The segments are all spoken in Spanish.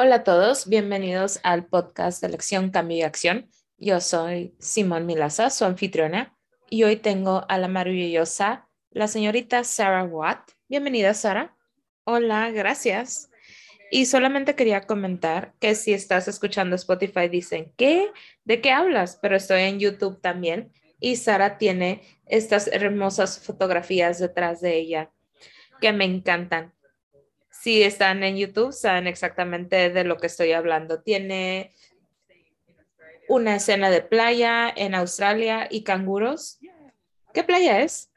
Hola a todos, bienvenidos al podcast de Lección Cambio y Acción. Yo soy Simón Milaza, su anfitriona, y hoy tengo a la maravillosa, la señorita Sarah Watt. Bienvenida, Sarah. Hola, gracias. Y solamente quería comentar que si estás escuchando Spotify, dicen, ¿qué? ¿De qué hablas? Pero estoy en YouTube también y Sara tiene estas hermosas fotografías detrás de ella que me encantan si están en YouTube, saben exactamente de lo que estoy hablando. Tiene una escena de playa en Australia y canguros. ¿Qué playa es?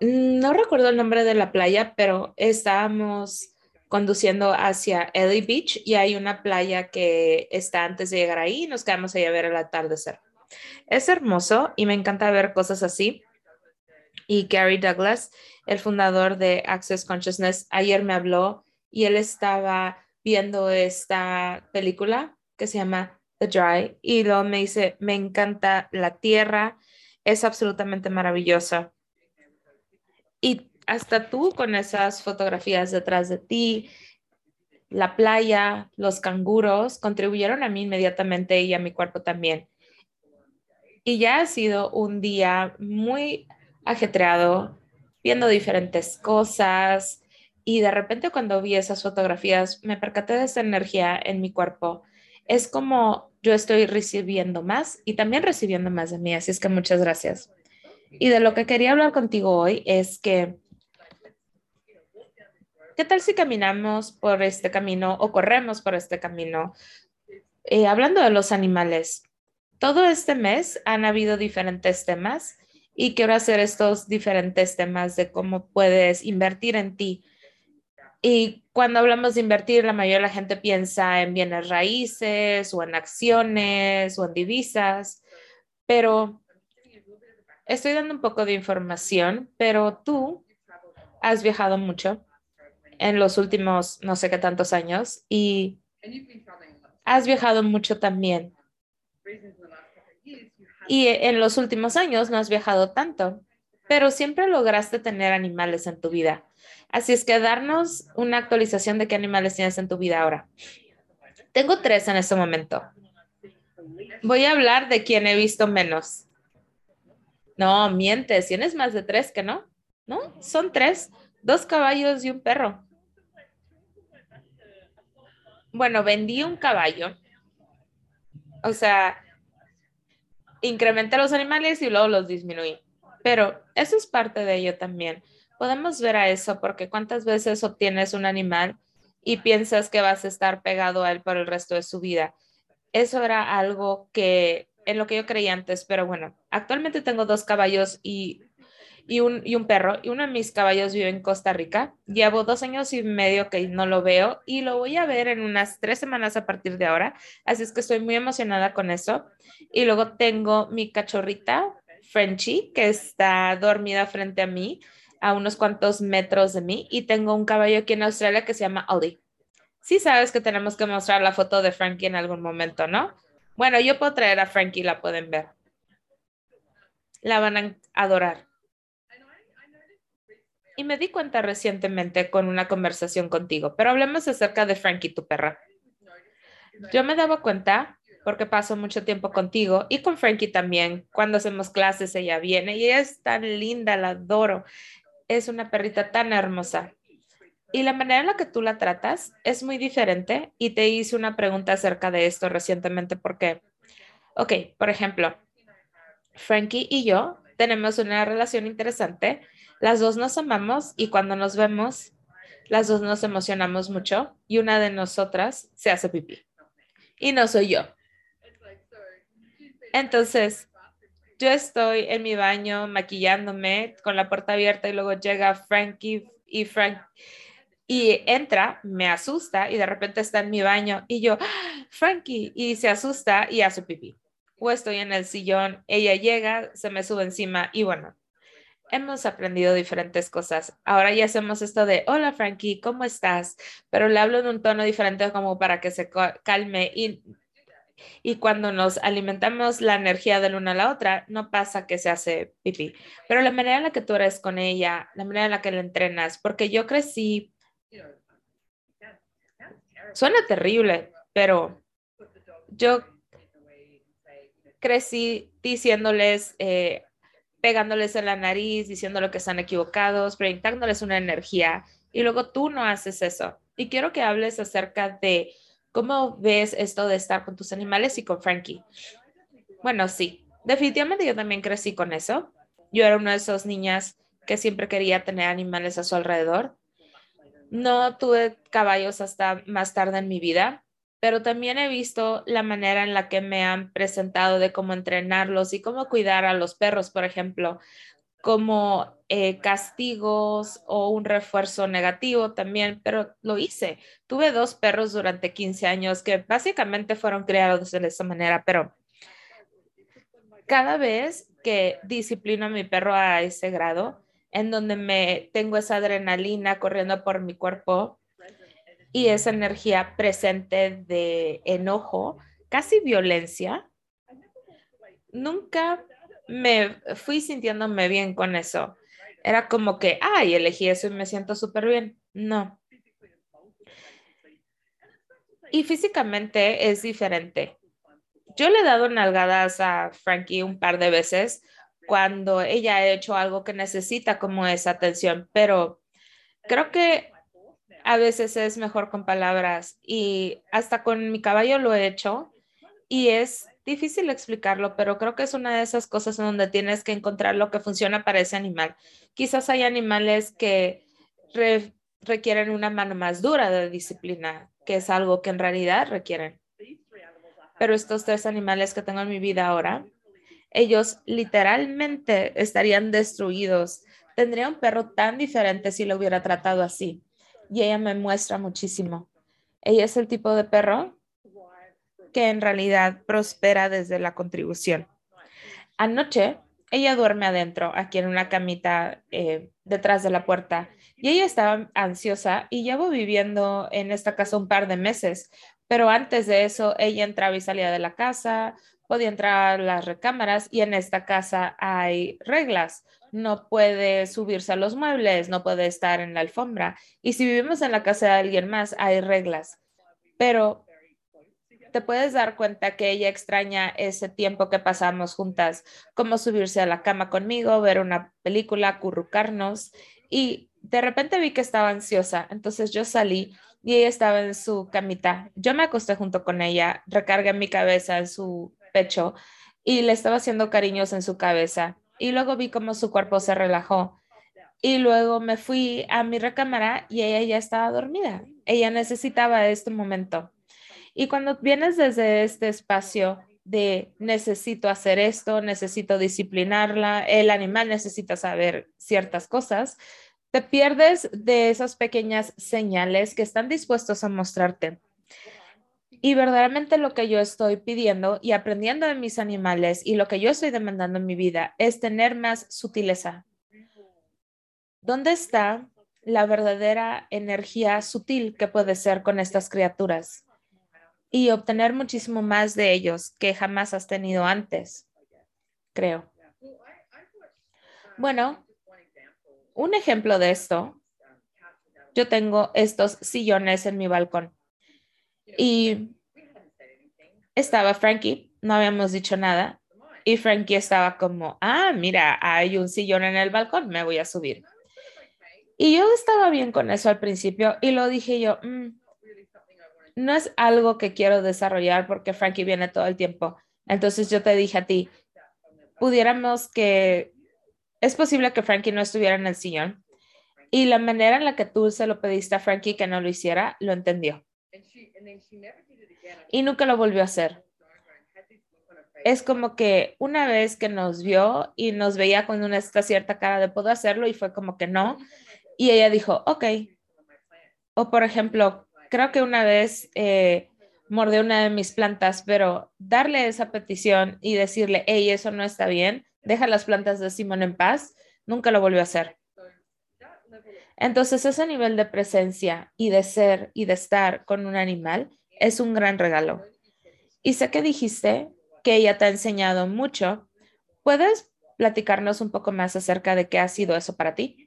No recuerdo el nombre de la playa, pero estábamos conduciendo hacia Ellie Beach y hay una playa que está antes de llegar ahí y nos quedamos ahí a ver el atardecer. Es hermoso y me encanta ver cosas así. Y Gary Douglas el fundador de Access Consciousness, ayer me habló y él estaba viendo esta película que se llama The Dry y luego me dice, me encanta la tierra, es absolutamente maravillosa. Y hasta tú con esas fotografías detrás de ti, la playa, los canguros, contribuyeron a mí inmediatamente y a mi cuerpo también. Y ya ha sido un día muy ajetreado, viendo diferentes cosas y de repente cuando vi esas fotografías me percaté de esa energía en mi cuerpo. Es como yo estoy recibiendo más y también recibiendo más de mí, así es que muchas gracias. Y de lo que quería hablar contigo hoy es que, ¿qué tal si caminamos por este camino o corremos por este camino? Eh, hablando de los animales, todo este mes han habido diferentes temas y quiero hacer estos diferentes temas de cómo puedes invertir en ti. Y cuando hablamos de invertir, la mayoría de la gente piensa en bienes raíces o en acciones o en divisas, pero estoy dando un poco de información, pero tú has viajado mucho en los últimos no sé qué tantos años y has viajado mucho también. Y en los últimos años no has viajado tanto, pero siempre lograste tener animales en tu vida. Así es que darnos una actualización de qué animales tienes en tu vida ahora. Tengo tres en este momento. Voy a hablar de quien he visto menos. No, mientes, tienes más de tres que no. No, son tres, dos caballos y un perro. Bueno, vendí un caballo. O sea, incrementé los animales y luego los disminuí. Pero eso es parte de ello también. Podemos ver a eso porque cuántas veces obtienes un animal y piensas que vas a estar pegado a él por el resto de su vida. Eso era algo que en lo que yo creía antes, pero bueno, actualmente tengo dos caballos y y un, y un perro. Y uno de mis caballos vive en Costa Rica. Llevo dos años y medio que no lo veo y lo voy a ver en unas tres semanas a partir de ahora. Así es que estoy muy emocionada con eso. Y luego tengo mi cachorrita, Frenchy, que está dormida frente a mí, a unos cuantos metros de mí. Y tengo un caballo aquí en Australia que se llama Ollie. Sí sabes que tenemos que mostrar la foto de Frankie en algún momento, ¿no? Bueno, yo puedo traer a Frankie, la pueden ver. La van a adorar. Y me di cuenta recientemente con una conversación contigo, pero hablemos acerca de Frankie, tu perra. Yo me daba cuenta, porque paso mucho tiempo contigo y con Frankie también. Cuando hacemos clases, ella viene y es tan linda, la adoro. Es una perrita tan hermosa. Y la manera en la que tú la tratas es muy diferente. Y te hice una pregunta acerca de esto recientemente porque, ok, por ejemplo, Frankie y yo tenemos una relación interesante las dos nos amamos y cuando nos vemos, las dos nos emocionamos mucho y una de nosotras se hace pipí. Y no soy yo. Entonces, yo estoy en mi baño maquillándome con la puerta abierta y luego llega Frankie y Frank y entra, me asusta y de repente está en mi baño y yo, ¡Ah, Frankie, y se asusta y hace pipí. O estoy en el sillón, ella llega, se me sube encima y bueno, hemos aprendido diferentes cosas. Ahora ya hacemos esto de, hola Frankie, ¿cómo estás? Pero le hablo en un tono diferente como para que se calme y, y cuando nos alimentamos la energía de la una a la otra, no pasa que se hace pipí. Pero la manera en la que tú eres con ella, la manera en la que la entrenas, porque yo crecí Suena terrible, pero yo crecí diciéndoles, eh, pegándoles en la nariz, diciéndole que están equivocados, proyectándoles una energía y luego tú no haces eso. Y quiero que hables acerca de cómo ves esto de estar con tus animales y con Frankie. Bueno, sí, definitivamente yo también crecí con eso. Yo era una de esas niñas que siempre quería tener animales a su alrededor. No tuve caballos hasta más tarde en mi vida, pero también he visto la manera en la que me han presentado de cómo entrenarlos y cómo cuidar a los perros, por ejemplo, como eh, castigos o un refuerzo negativo también, pero lo hice. Tuve dos perros durante 15 años que básicamente fueron criados de esa manera, pero cada vez que disciplino a mi perro a ese grado, en donde me tengo esa adrenalina corriendo por mi cuerpo y esa energía presente de enojo, casi violencia, nunca me fui sintiéndome bien con eso. Era como que, ay, elegí eso y me siento súper bien. No. Y físicamente es diferente. Yo le he dado nalgadas a Frankie un par de veces cuando ella ha hecho algo que necesita como esa atención, pero creo que a veces es mejor con palabras y hasta con mi caballo lo he hecho y es difícil explicarlo, pero creo que es una de esas cosas en donde tienes que encontrar lo que funciona para ese animal. Quizás hay animales que requieren una mano más dura de disciplina, que es algo que en realidad requieren. Pero estos tres animales que tengo en mi vida ahora, ellos literalmente estarían destruidos. Tendría un perro tan diferente si lo hubiera tratado así. Y ella me muestra muchísimo. Ella es el tipo de perro que en realidad prospera desde la contribución. Anoche, ella duerme adentro, aquí en una camita eh, detrás de la puerta, y ella estaba ansiosa y llevo viviendo en esta casa un par de meses, pero antes de eso, ella entraba y salía de la casa, podía entrar a las recámaras y en esta casa hay reglas. No puede subirse a los muebles, no puede estar en la alfombra. Y si vivimos en la casa de alguien más, hay reglas. Pero te puedes dar cuenta que ella extraña ese tiempo que pasamos juntas, como subirse a la cama conmigo, ver una película, acurrucarnos. Y de repente vi que estaba ansiosa. Entonces yo salí y ella estaba en su camita. Yo me acosté junto con ella, recargué mi cabeza en su y le estaba haciendo cariños en su cabeza. Y luego vi cómo su cuerpo se relajó. Y luego me fui a mi recámara y ella ya estaba dormida. Ella necesitaba este momento. Y cuando vienes desde este espacio de necesito hacer esto, necesito disciplinarla, el animal necesita saber ciertas cosas, te pierdes de esas pequeñas señales que están dispuestos a mostrarte. Y verdaderamente lo que yo estoy pidiendo y aprendiendo de mis animales y lo que yo estoy demandando en mi vida es tener más sutileza. ¿Dónde está la verdadera energía sutil que puede ser con estas criaturas? Y obtener muchísimo más de ellos que jamás has tenido antes, creo. Bueno, un ejemplo de esto, yo tengo estos sillones en mi balcón y estaba Frankie, no habíamos dicho nada. Y Frankie estaba como, ah, mira, hay un sillón en el balcón, me voy a subir. Y yo estaba bien con eso al principio y lo dije yo, mm, no es algo que quiero desarrollar porque Frankie viene todo el tiempo. Entonces yo te dije a ti, pudiéramos que, es posible que Frankie no estuviera en el sillón. Y la manera en la que tú se lo pediste a Frankie que no lo hiciera, lo entendió y nunca lo volvió a hacer. Es como que una vez que nos vio y nos veía con una cierta cara de puedo hacerlo y fue como que no. Y ella dijo, ok. O por ejemplo, creo que una vez eh, mordió una de mis plantas, pero darle esa petición y decirle, hey, eso no está bien, deja las plantas de Simón en paz, nunca lo volvió a hacer. Entonces, ese nivel de presencia y de ser y de estar con un animal es un gran regalo. Y sé que dijiste que ella te ha enseñado mucho. ¿Puedes platicarnos un poco más acerca de qué ha sido eso para ti?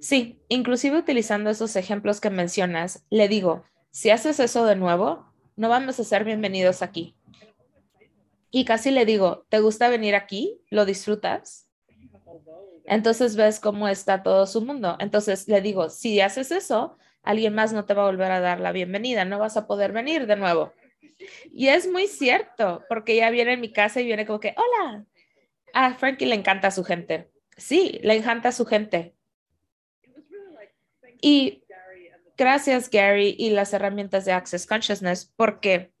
Sí, inclusive utilizando esos ejemplos que mencionas, le digo, si haces eso de nuevo, no vamos a ser bienvenidos aquí. Y casi le digo, ¿te gusta venir aquí? ¿Lo disfrutas? Entonces ves cómo está todo su mundo. Entonces le digo, si haces eso, alguien más no te va a volver a dar la bienvenida, no vas a poder venir de nuevo. Y es muy cierto, porque ella viene en mi casa y viene como que, hola. A Frankie le encanta a su gente. Sí, le encanta a su gente. Y gracias, Gary, y las herramientas de Access Consciousness, porque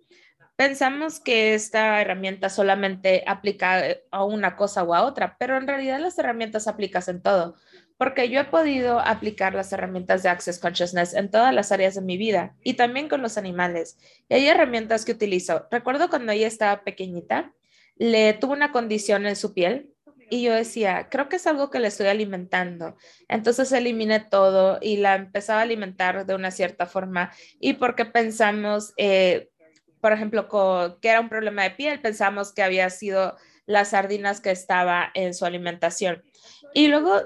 pensamos que esta herramienta solamente aplica a una cosa o a otra, pero en realidad las herramientas aplicas en todo, porque yo he podido aplicar las herramientas de Access Consciousness en todas las áreas de mi vida y también con los animales. Y hay herramientas que utilizo. Recuerdo cuando ella estaba pequeñita, le tuvo una condición en su piel y yo decía, creo que es algo que le estoy alimentando. Entonces eliminé todo y la empezaba a alimentar de una cierta forma. Y porque pensamos, eh, por ejemplo, que era un problema de piel, pensamos que había sido las sardinas que estaba en su alimentación. Y luego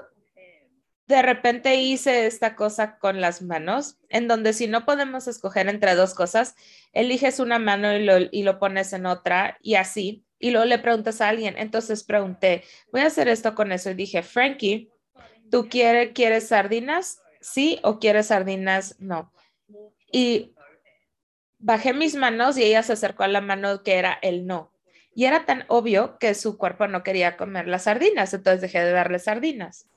de repente hice esta cosa con las manos, en donde si no podemos escoger entre dos cosas, eliges una mano y lo, y lo pones en otra y así y luego le preguntas a alguien. Entonces pregunté, voy a hacer esto con eso y dije, Frankie, ¿tú quieres, quieres sardinas? Sí o quieres sardinas? No. Y bajé mis manos y ella se acercó a la mano que era el no. Y era tan obvio que su cuerpo no quería comer las sardinas, entonces dejé de darle sardinas.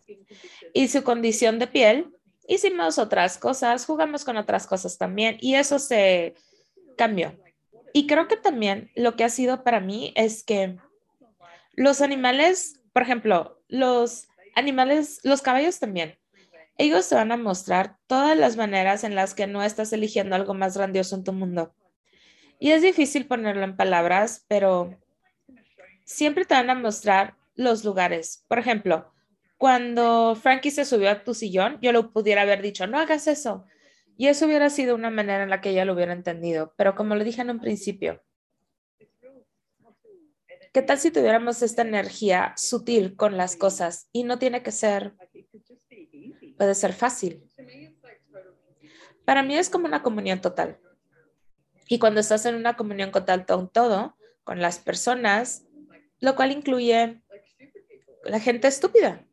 Y su condición de piel, hicimos otras cosas, jugamos con otras cosas también y eso se cambió. Y creo que también lo que ha sido para mí es que los animales, por ejemplo, los animales, los caballos también, ellos te van a mostrar todas las maneras en las que no estás eligiendo algo más grandioso en tu mundo. Y es difícil ponerlo en palabras, pero siempre te van a mostrar los lugares. Por ejemplo, cuando Frankie se subió a tu sillón, yo lo pudiera haber dicho, no hagas eso. Y eso hubiera sido una manera en la que ella lo hubiera entendido. Pero como lo dije en un principio, ¿qué tal si tuviéramos esta energía sutil con las cosas? Y no tiene que ser, puede ser fácil. Para mí es como una comunión total. Y cuando estás en una comunión total con todo, con las personas, lo cual incluye la gente estúpida.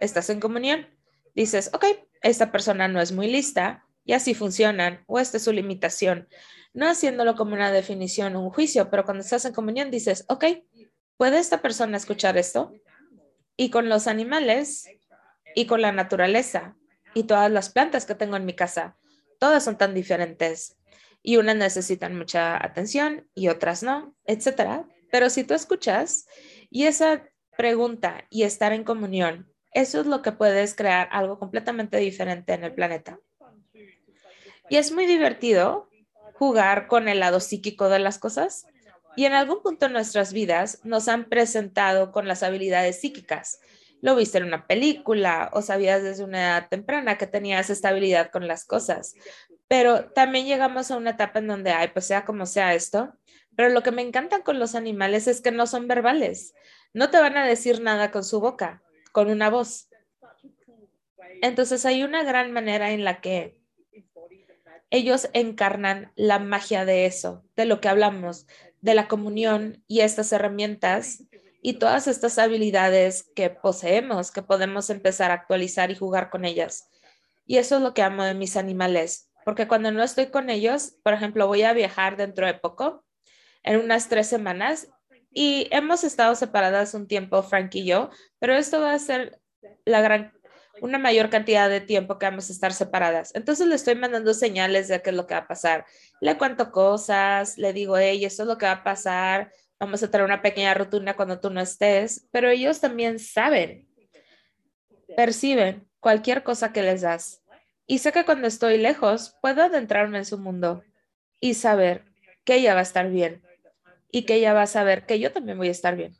Estás en comunión. Dices, ok, esta persona no es muy lista, y así funcionan, o esta es su limitación. No haciéndolo como una definición o un juicio, pero cuando estás en comunión dices, ok, ¿puede esta persona escuchar esto? Y con los animales y con la naturaleza y todas las plantas que tengo en mi casa, todas son tan diferentes y unas necesitan mucha atención y otras no, etcétera. Pero si tú escuchas y esa pregunta y estar en comunión, eso es lo que puedes crear algo completamente diferente en el planeta. Y es muy divertido jugar con el lado psíquico de las cosas. Y en algún punto en nuestras vidas nos han presentado con las habilidades psíquicas. Lo viste en una película o sabías desde una edad temprana que tenías estabilidad con las cosas. Pero también llegamos a una etapa en donde, ay, pues sea como sea esto. Pero lo que me encanta con los animales es que no son verbales. No te van a decir nada con su boca, con una voz. Entonces hay una gran manera en la que ellos encarnan la magia de eso, de lo que hablamos, de la comunión y estas herramientas y todas estas habilidades que poseemos, que podemos empezar a actualizar y jugar con ellas. Y eso es lo que amo de mis animales, porque cuando no estoy con ellos, por ejemplo, voy a viajar dentro de poco, en unas tres semanas, y hemos estado separadas un tiempo, Frank y yo, pero esto va a ser la gran una mayor cantidad de tiempo que vamos a estar separadas. Entonces le estoy mandando señales de qué es lo que va a pasar. Le cuento cosas, le digo, hey, esto es lo que va a pasar, vamos a tener una pequeña rutina cuando tú no estés, pero ellos también saben, perciben cualquier cosa que les das. Y sé que cuando estoy lejos, puedo adentrarme en su mundo y saber que ella va a estar bien y que ella va a saber que yo también voy a estar bien.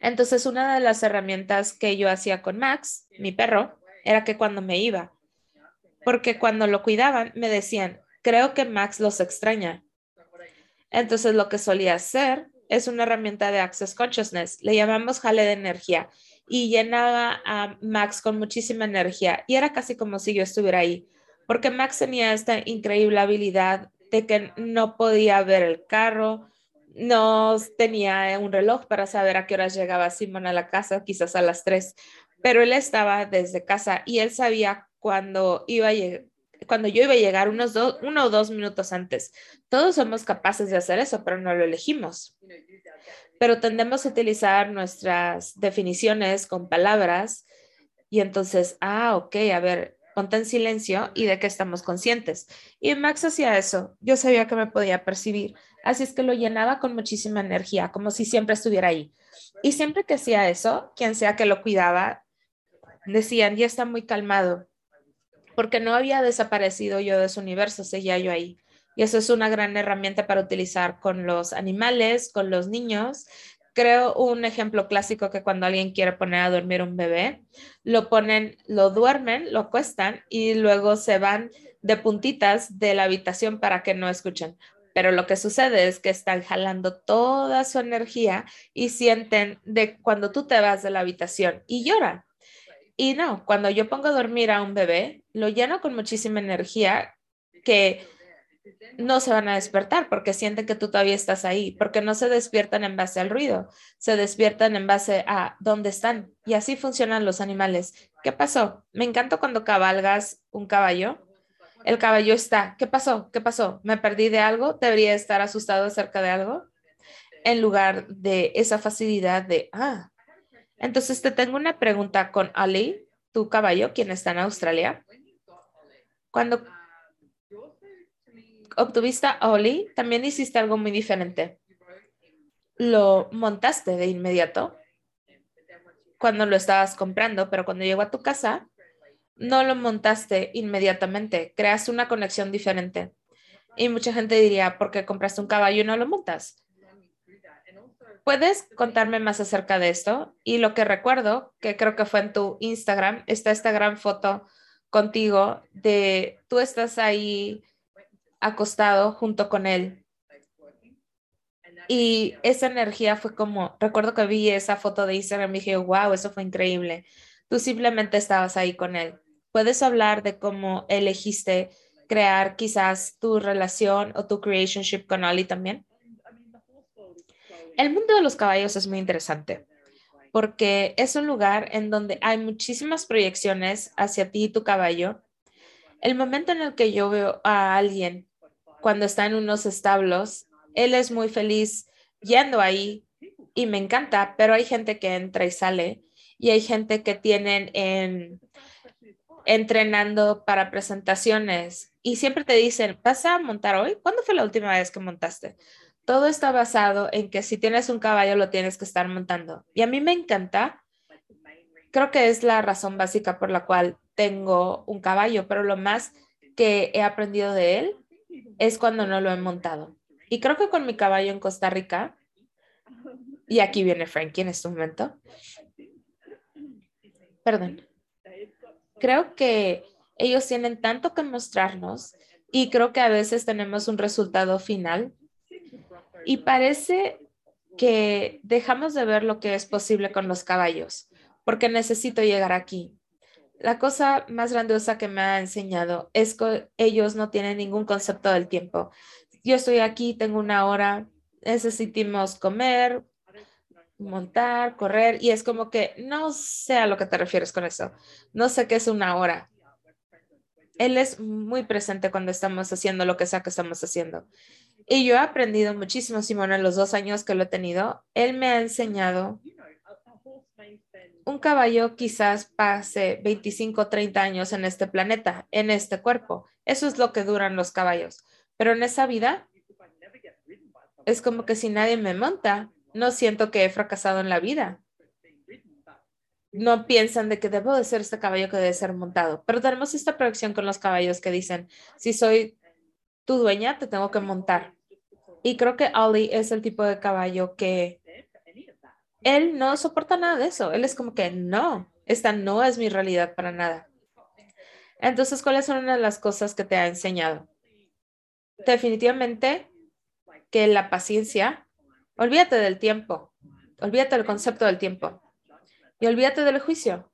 Entonces, una de las herramientas que yo hacía con Max, mi perro, era que cuando me iba, porque cuando lo cuidaban, me decían, creo que Max los extraña. Entonces, lo que solía hacer es una herramienta de Access Consciousness, le llamamos jale de energía. y llenaba a Max con muchísima energía y era casi como si yo estuviera ahí, porque Max tenía esta increíble habilidad de que no podía ver el carro, no tenía un reloj para saber a qué horas llegaba Simon a la casa, quizás a las tres, pero él estaba desde casa y él sabía cuando iba a cuando yo iba a llegar unos uno o dos minutos antes. Todos somos capaces de hacer eso, pero no lo elegimos. Pero tendemos a utilizar nuestras definiciones con palabras y entonces, ah, ok, a ver, ponte en silencio y de qué estamos conscientes. Y Max hacía eso. Yo sabía que me podía percibir. Así es que lo llenaba con muchísima energía, como si siempre estuviera ahí. Y siempre que hacía eso, quien sea que lo cuidaba, decían, ya está muy calmado, porque no había desaparecido yo de su universo, seguía yo ahí. Y eso es una gran herramienta para utilizar con los animales, con los niños. Creo un ejemplo clásico que cuando alguien quiere poner a dormir un bebé, lo ponen, lo duermen, lo acuestan y luego se van de puntitas de la habitación para que no escuchen. Pero lo que sucede es que están jalando toda su energía y sienten de cuando tú te vas de la habitación y lloran. Y no, cuando yo pongo a dormir a un bebé, lo lleno con muchísima energía que no se van a despertar porque sienten que tú todavía estás ahí, porque no se despiertan en base al ruido, se despiertan en base a dónde están. Y así funcionan los animales. ¿Qué pasó? Me encanta cuando cabalgas un caballo. El caballo está, ¿qué pasó? ¿Qué pasó? ¿Me perdí de algo? ¿Debería estar asustado acerca de algo? En lugar de esa facilidad de, ah, entonces te tengo una pregunta con Ali, tu caballo, quien está en Australia. Cuando obtuviste a Oli, también hiciste algo muy diferente. Lo montaste de inmediato cuando lo estabas comprando, pero cuando llegó a tu casa, no lo montaste inmediatamente, creaste una conexión diferente. Y mucha gente diría, ¿por qué compraste un caballo y no lo montas? ¿Puedes contarme más acerca de esto? Y lo que recuerdo, que creo que fue en tu Instagram, está esta gran foto contigo de tú estás ahí acostado junto con él. Y esa energía fue como, recuerdo que vi esa foto de Instagram y dije, wow, eso fue increíble. Tú simplemente estabas ahí con él. ¿Puedes hablar de cómo elegiste crear quizás tu relación o tu creationship con Ali también? El mundo de los caballos es muy interesante porque es un lugar en donde hay muchísimas proyecciones hacia ti y tu caballo. El momento en el que yo veo a alguien cuando está en unos establos, él es muy feliz yendo ahí y me encanta, pero hay gente que entra y sale y hay gente que tienen en entrenando para presentaciones y siempre te dicen, ¿vas a montar hoy? ¿Cuándo fue la última vez que montaste? Todo está basado en que si tienes un caballo lo tienes que estar montando. Y a mí me encanta. Creo que es la razón básica por la cual tengo un caballo, pero lo más que he aprendido de él es cuando no lo he montado. Y creo que con mi caballo en Costa Rica, y aquí viene Frankie en este momento. Perdón. Creo que ellos tienen tanto que mostrarnos y creo que a veces tenemos un resultado final y parece que dejamos de ver lo que es posible con los caballos, porque necesito llegar aquí. La cosa más grandiosa que me ha enseñado es que ellos no tienen ningún concepto del tiempo. Yo estoy aquí, tengo una hora, necesitamos comer, montar, correr, y es como que no sé a lo que te refieres con eso. No sé qué es una hora. Él es muy presente cuando estamos haciendo lo que sea que estamos haciendo. Y yo he aprendido muchísimo, Simón, en los dos años que lo he tenido. Él me ha enseñado. Un caballo quizás pase 25, 30 años en este planeta, en este cuerpo. Eso es lo que duran los caballos. Pero en esa vida es como que si nadie me monta, no siento que he fracasado en la vida. No piensan de que debo de ser este caballo que debe ser montado. Pero tenemos esta proyección con los caballos que dicen, si soy tu dueña, te tengo que montar. Y creo que Ollie es el tipo de caballo que él no soporta nada de eso. Él es como que no, esta no es mi realidad para nada. Entonces, ¿cuáles son una de las cosas que te ha enseñado? Definitivamente que la paciencia, olvídate del tiempo, olvídate del concepto del tiempo. Y olvídate del juicio.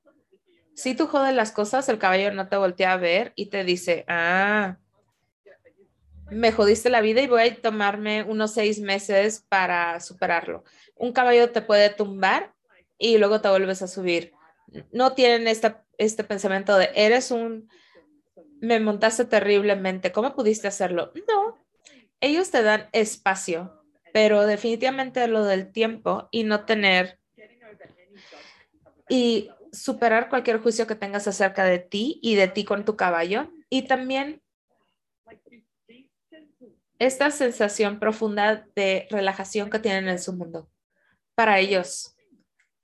Si tú jodes las cosas, el caballo no te voltea a ver y te dice, ah, me jodiste la vida y voy a tomarme unos seis meses para superarlo. Un caballo te puede tumbar y luego te vuelves a subir. No tienen este pensamiento de, eres un, me montaste terriblemente, ¿cómo pudiste hacerlo? No, ellos te dan espacio, pero definitivamente lo del tiempo y no tener y superar cualquier juicio que tengas acerca de ti y de ti con tu caballo y también esta sensación profunda de relajación que tienen en su mundo. Para ellos,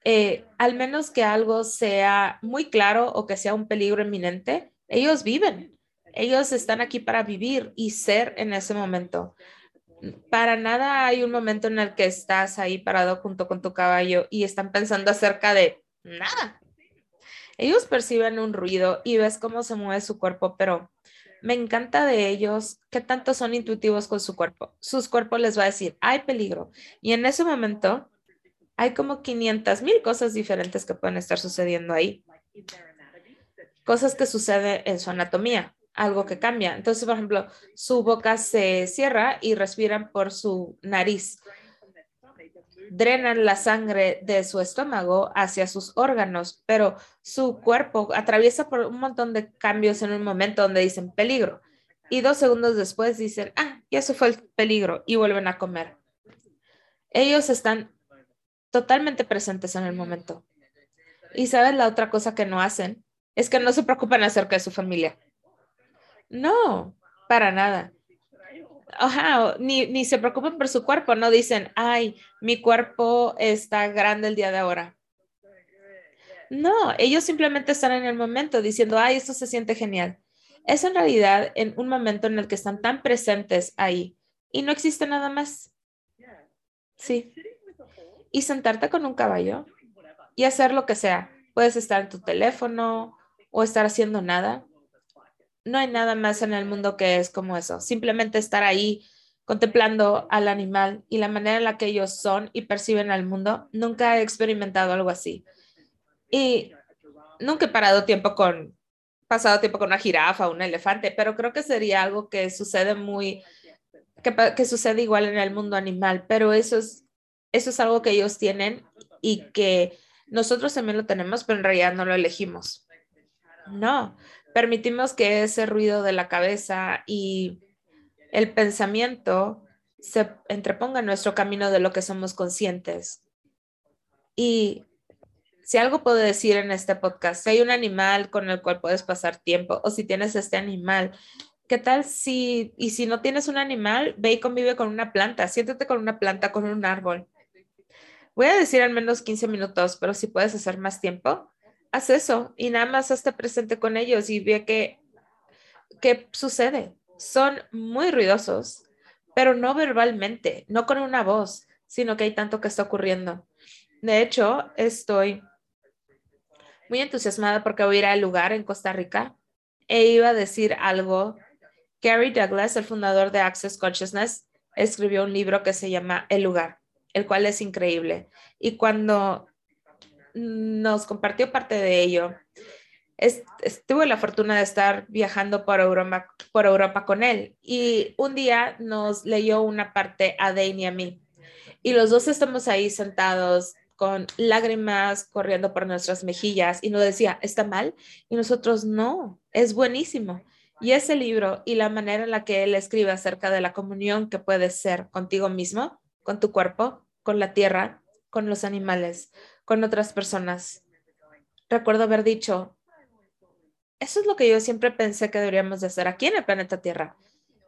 eh, al menos que algo sea muy claro o que sea un peligro inminente, ellos viven. Ellos están aquí para vivir y ser en ese momento. Para nada hay un momento en el que estás ahí parado junto con tu caballo y están pensando acerca de nada. Ellos perciben un ruido y ves cómo se mueve su cuerpo, pero me encanta de ellos que tanto son intuitivos con su cuerpo. Sus cuerpos les va a decir, hay peligro. Y en ese momento hay como 500 mil cosas diferentes que pueden estar sucediendo ahí. Cosas que suceden en su anatomía, algo que cambia. Entonces, por ejemplo, su boca se cierra y respiran por su nariz drenan la sangre de su estómago hacia sus órganos, pero su cuerpo atraviesa por un montón de cambios en un momento donde dicen peligro y dos segundos después dicen, ah, ya se fue el peligro y vuelven a comer. Ellos están totalmente presentes en el momento. Y sabes la otra cosa que no hacen es que no se preocupan acerca de su familia. No, para nada ni, ni se preocupan por su cuerpo, no dicen, ay, mi cuerpo está grande el día de ahora. No, ellos simplemente están en el momento diciendo, ay, esto se siente genial. Es en realidad en un momento en el que están tan presentes ahí y no existe nada más. Sí. Y sentarte con un caballo y hacer lo que sea. Puedes estar en tu teléfono o estar haciendo nada no hay nada más en el mundo que es como eso. Simplemente estar ahí contemplando al animal y la manera en la que ellos son y perciben al mundo. Nunca he experimentado algo así. Y nunca he parado tiempo con, pasado tiempo con una jirafa un elefante, pero creo que sería algo que sucede muy, que, que sucede igual en el mundo animal, pero eso es, eso es algo que ellos tienen y que nosotros también lo tenemos, pero en realidad no lo elegimos. No, permitimos que ese ruido de la cabeza y el pensamiento se entreponga en nuestro camino de lo que somos conscientes. Y si algo puedo decir en este podcast, si hay un animal con el cual puedes pasar tiempo o si tienes este animal, ¿qué tal si, y si no tienes un animal, ve y convive con una planta, siéntate con una planta, con un árbol. Voy a decir al menos 15 minutos, pero si puedes hacer más tiempo, haz eso y nada más esté presente con ellos y ve qué, qué sucede. Son muy ruidosos, pero no verbalmente, no con una voz, sino que hay tanto que está ocurriendo. De hecho, estoy muy entusiasmada porque voy a ir al lugar en Costa Rica e iba a decir algo. Gary Douglas, el fundador de Access Consciousness, escribió un libro que se llama El lugar, el cual es increíble. Y cuando nos compartió parte de ello. tuve la fortuna de estar viajando por Europa, por Europa con él y un día nos leyó una parte a Dane y a mí. Y los dos estamos ahí sentados con lágrimas corriendo por nuestras mejillas y nos decía, ¿está mal? Y nosotros, no, es buenísimo. Y ese libro y la manera en la que él escribe acerca de la comunión que puedes ser contigo mismo, con tu cuerpo, con la tierra, con los animales, con otras personas. Recuerdo haber dicho, eso es lo que yo siempre pensé que deberíamos de hacer aquí en el planeta Tierra.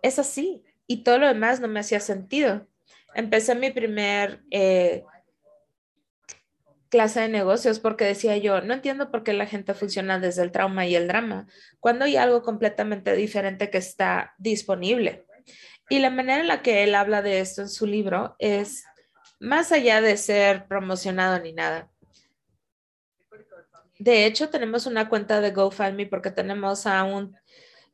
Es así. Y todo lo demás no me hacía sentido. Empecé mi primer eh, clase de negocios porque decía yo, no entiendo por qué la gente funciona desde el trauma y el drama, cuando hay algo completamente diferente que está disponible. Y la manera en la que él habla de esto en su libro es más allá de ser promocionado ni nada. De hecho, tenemos una cuenta de GoFundMe porque tenemos a un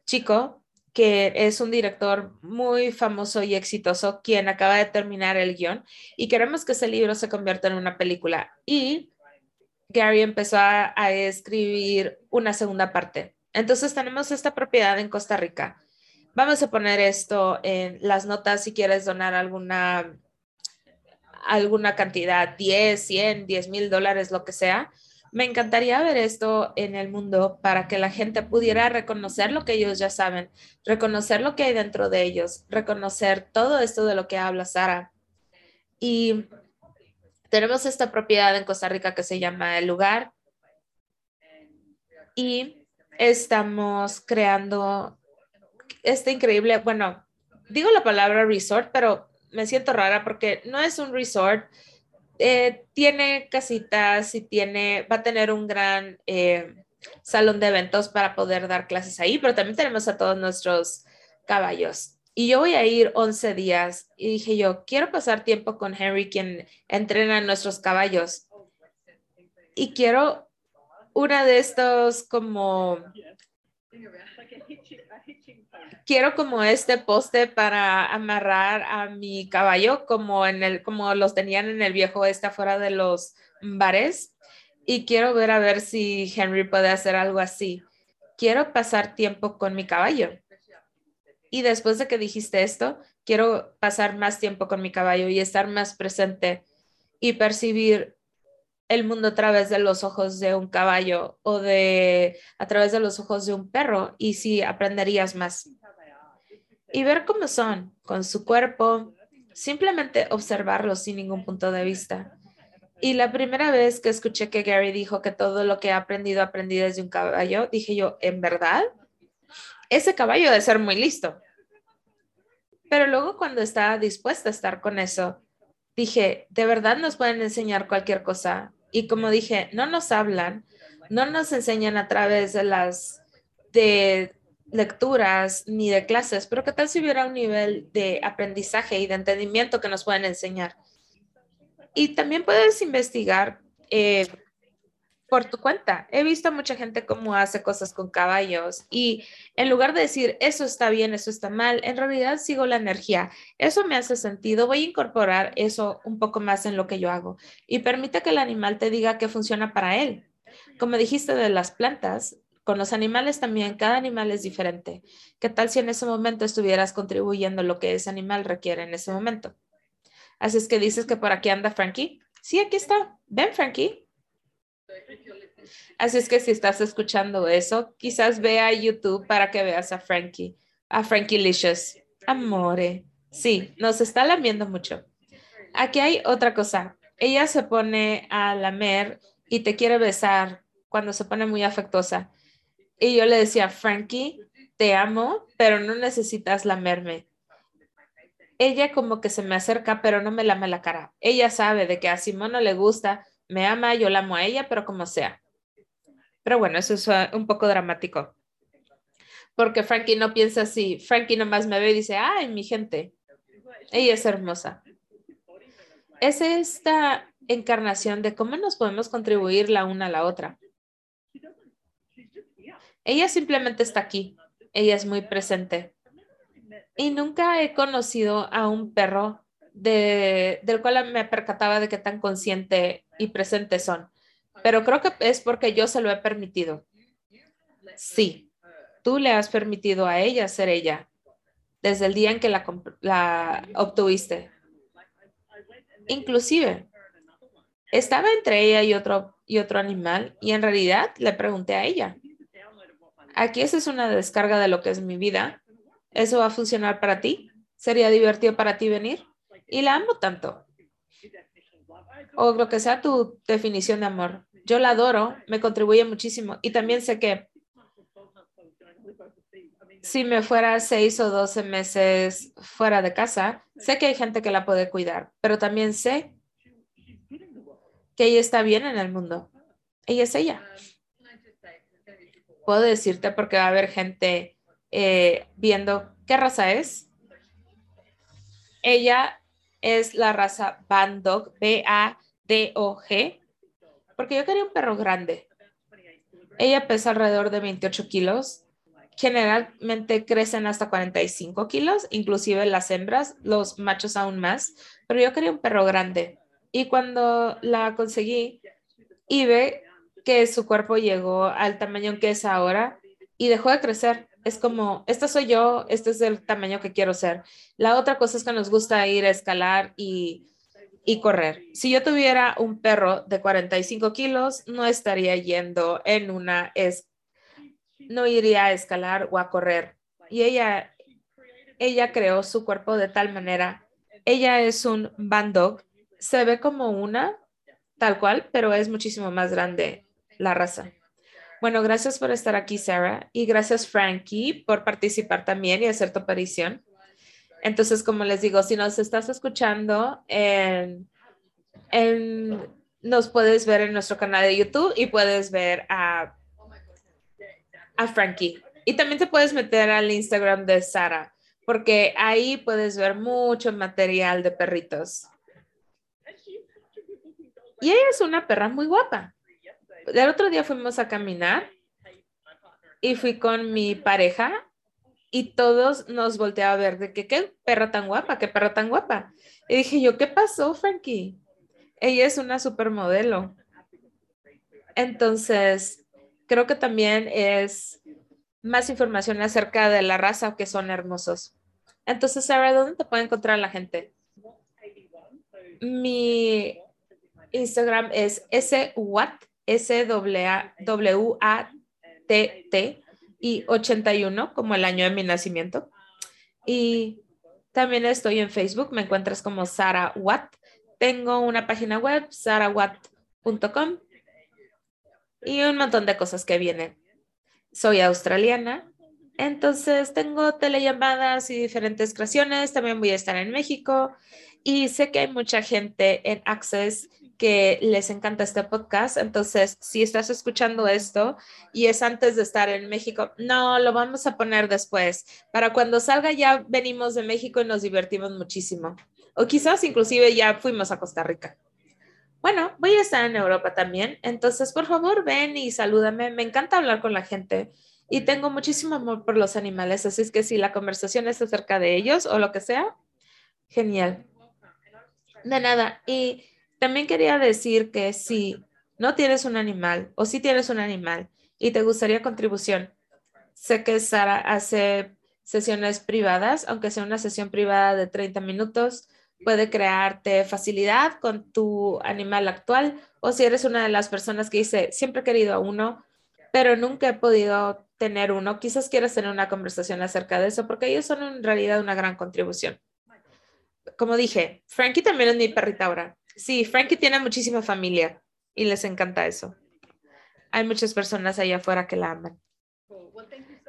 chico que es un director muy famoso y exitoso, quien acaba de terminar el guion y queremos que ese libro se convierta en una película. Y Gary empezó a, a escribir una segunda parte. Entonces tenemos esta propiedad en Costa Rica. Vamos a poner esto en las notas si quieres donar alguna, alguna cantidad, 10, 100, 10 mil dólares, lo que sea. Me encantaría ver esto en el mundo para que la gente pudiera reconocer lo que ellos ya saben, reconocer lo que hay dentro de ellos, reconocer todo esto de lo que habla Sara. Y tenemos esta propiedad en Costa Rica que se llama El Lugar y estamos creando este increíble, bueno, digo la palabra resort, pero me siento rara porque no es un resort. Eh, tiene casitas y tiene, va a tener un gran eh, salón de eventos para poder dar clases ahí, pero también tenemos a todos nuestros caballos. Y yo voy a ir 11 días y dije yo, quiero pasar tiempo con Henry, quien entrena nuestros caballos. Y quiero una de estos como quiero como este poste para amarrar a mi caballo como en el como los tenían en el viejo este afuera de los bares y quiero ver a ver si Henry puede hacer algo así. Quiero pasar tiempo con mi caballo. Y después de que dijiste esto, quiero pasar más tiempo con mi caballo y estar más presente y percibir el mundo a través de los ojos de un caballo o de a través de los ojos de un perro y si aprenderías más. Y ver cómo son con su cuerpo, simplemente observarlos sin ningún punto de vista. Y la primera vez que escuché que Gary dijo que todo lo que ha aprendido aprendí desde un caballo, dije yo, ¿en verdad? Ese caballo debe ser muy listo. Pero luego cuando estaba dispuesta a estar con eso, dije, de verdad nos pueden enseñar cualquier cosa. Y como dije, no nos hablan, no nos enseñan a través de las de lecturas ni de clases, pero qué tal si hubiera un nivel de aprendizaje y de entendimiento que nos pueden enseñar. Y también puedes investigar eh, por tu cuenta. He visto a mucha gente cómo hace cosas con caballos y en lugar de decir eso está bien, eso está mal, en realidad sigo la energía. Eso me hace sentido. Voy a incorporar eso un poco más en lo que yo hago y permite que el animal te diga qué funciona para él. Como dijiste de las plantas, con los animales también, cada animal es diferente. ¿Qué tal si en ese momento estuvieras contribuyendo lo que ese animal requiere en ese momento? Así es que dices que por aquí anda Frankie. Sí, aquí está. Ven, Frankie. Así es que si estás escuchando eso, quizás vea YouTube para que veas a Frankie, a Frankie Licious. Amore. Sí, nos está lamiendo mucho. Aquí hay otra cosa. Ella se pone a lamer y te quiere besar cuando se pone muy afectuosa. Y yo le decía, Frankie, te amo, pero no necesitas lamerme. Ella como que se me acerca, pero no me lame la cara. Ella sabe de que a Simón no le gusta, me ama, yo la amo a ella, pero como sea. Pero bueno, eso es uh, un poco dramático. Porque Frankie no piensa así. Frankie nomás me ve y dice, ay, mi gente, ella es hermosa. Es esta encarnación de cómo nos podemos contribuir la una a la otra. Ella simplemente está aquí. Ella es muy presente. Y nunca he conocido a un perro del cual me percataba de qué tan consciente y presente son. Pero creo que es porque yo se lo he permitido. Sí, tú le has permitido a ella ser ella desde el día en que la, la obtuviste. Inclusive, estaba entre ella y otro, y otro animal y en realidad le pregunté a ella. Aquí esa es una descarga de lo que es mi vida. ¿Eso va a funcionar para ti? ¿Sería divertido para ti venir? Y la amo tanto. O lo que sea tu definición de amor. Yo la adoro, me contribuye muchísimo. Y también sé que si me fuera seis o doce meses fuera de casa, sé que hay gente que la puede cuidar, pero también sé que ella está bien en el mundo. Ella es ella. Puedo decirte porque va a haber gente eh, viendo qué raza es. Ella es la raza Bandog, B-A-D-O-G, porque yo quería un perro grande. Ella pesa alrededor de 28 kilos. Generalmente crecen hasta 45 kilos, inclusive las hembras, los machos aún más, pero yo quería un perro grande. Y cuando la conseguí, ve que su cuerpo llegó al tamaño que es ahora y dejó de crecer. Es como, esta soy yo, este es el tamaño que quiero ser. La otra cosa es que nos gusta ir a escalar y, y correr. Si yo tuviera un perro de 45 kilos, no estaría yendo en una, es, no iría a escalar o a correr. Y ella, ella creó su cuerpo de tal manera. Ella es un bandog, se ve como una, tal cual, pero es muchísimo más grande la raza. Bueno, gracias por estar aquí, Sarah, y gracias, Frankie, por participar también y hacer tu aparición. Entonces, como les digo, si nos estás escuchando, nos puedes ver en nuestro canal de YouTube y puedes ver a, a Frankie. Y también te puedes meter al Instagram de Sara, porque ahí puedes ver mucho material de perritos. Y ella es una perra muy guapa el otro día fuimos a caminar y fui con mi pareja y todos nos volteaban a ver de que qué perra tan guapa, qué perra tan guapa. Y dije yo, ¿qué pasó, Frankie? Ella es una supermodelo. Entonces, creo que también es más información acerca de la raza que son hermosos. Entonces, Sarah, ¿dónde te puede encontrar la gente? Mi Instagram es swat S-W-A-T-T y 81 como el año de mi nacimiento. Y también estoy en Facebook, me encuentras como Sara Watt. Tengo una página web, sarawatt.com y un montón de cosas que vienen. Soy australiana, entonces tengo telellamadas y diferentes creaciones. También voy a estar en México y sé que hay mucha gente en Access que les encanta este podcast. Entonces, si estás escuchando esto y es antes de estar en México, no, lo vamos a poner después. Para cuando salga ya venimos de México y nos divertimos muchísimo. O quizás inclusive ya fuimos a Costa Rica. Bueno, voy a estar en Europa también. Entonces, por favor, ven y salúdame. Me encanta hablar con la gente y tengo muchísimo amor por los animales. Así es que si la conversación es acerca de ellos o lo que sea, genial. De nada. Y también quería decir que si no tienes un animal o si tienes un animal y te gustaría contribución, sé que Sara hace sesiones privadas, aunque sea una sesión privada de 30 minutos, puede crearte facilidad con tu animal actual o si eres una de las personas que dice, siempre he querido a uno, pero nunca he podido tener uno, quizás quieras tener una conversación acerca de eso, porque ellos son en realidad una gran contribución. Como dije, Frankie también es mi perrita ahora. Sí, Frankie tiene muchísima familia y les encanta eso. Hay muchas personas allá afuera que la aman.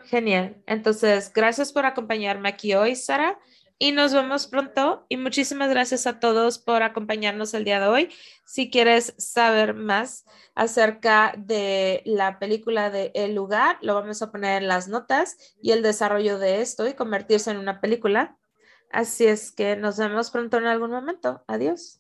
Genial. Entonces, gracias por acompañarme aquí hoy, Sara. Y nos vemos pronto. Y muchísimas gracias a todos por acompañarnos el día de hoy. Si quieres saber más acerca de la película de El lugar, lo vamos a poner en las notas y el desarrollo de esto y convertirse en una película. Así es que nos vemos pronto en algún momento. Adiós.